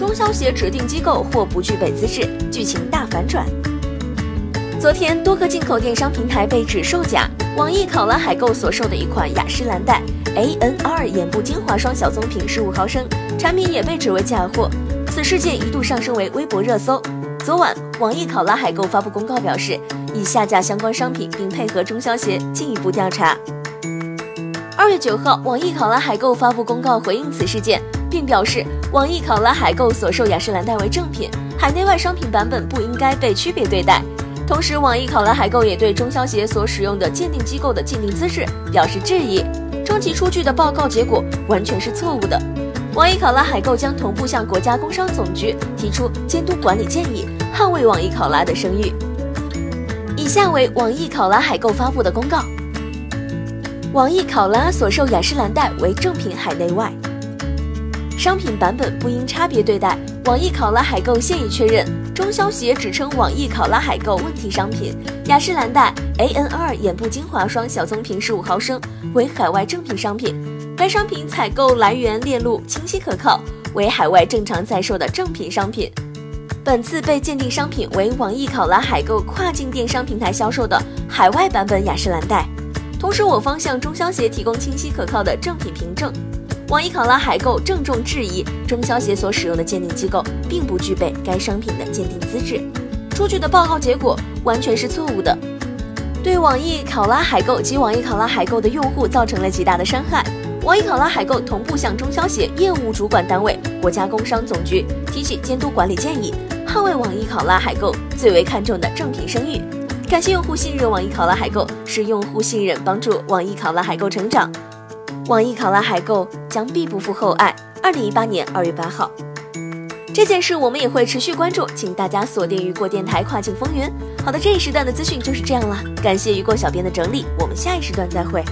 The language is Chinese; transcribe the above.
中消协指定机构或不具备资质，剧情大反转。昨天，多个进口电商平台被指售假，网易考拉海购所售的一款雅诗兰黛 ANR 眼部精华霜小棕瓶十五毫升产品也被指为假货，此事件一度上升为微博热搜。昨晚，网易考拉海购发布公告表示，已下架相关商品，并配合中消协进一步调查。二月九号，网易考拉海购发布公告回应此事件，并表示，网易考拉海购所售雅诗兰黛为正品，海内外商品版本不应该被区别对待。同时，网易考拉海购也对中消协所使用的鉴定机构的鉴定资质表示质疑，称其出具的报告结果完全是错误的。网易考拉海购将同步向国家工商总局提出监督管理建议，捍卫网易考拉的声誉。以下为网易考拉海购发布的公告：网易考拉所售雅诗兰黛为正品海内外，商品版本不应差别对待。网易考拉海购现已确认，中消协只称网易考拉海购问题商品雅诗兰黛 AN2 眼部精华霜小棕瓶十五毫升为海外正品商品。该商品采购来源链路清晰可靠，为海外正常在售的正品商品。本次被鉴定商品为网易考拉海购跨境电商平台销售的海外版本雅诗兰黛。同时，我方向中消协提供清晰可靠的正品凭证。网易考拉海购郑重质疑中消协所使用的鉴定机构并不具备该商品的鉴定资质，出具的报告结果完全是错误的，对网易考拉海购及网易考拉海购的用户造成了极大的伤害。网易考拉海购同步向中消协业务主管单位国家工商总局提起监督管理建议，捍卫网易考拉海购最为看重的正品声誉。感谢用户信任网易考拉海购，是用户信任帮助网易考拉海购成长。网易考拉海购将必不负厚爱。二零一八年二月八号，这件事我们也会持续关注，请大家锁定雨果电台跨境风云。好的，这一时段的资讯就是这样了，感谢雨果小编的整理，我们下一时段再会。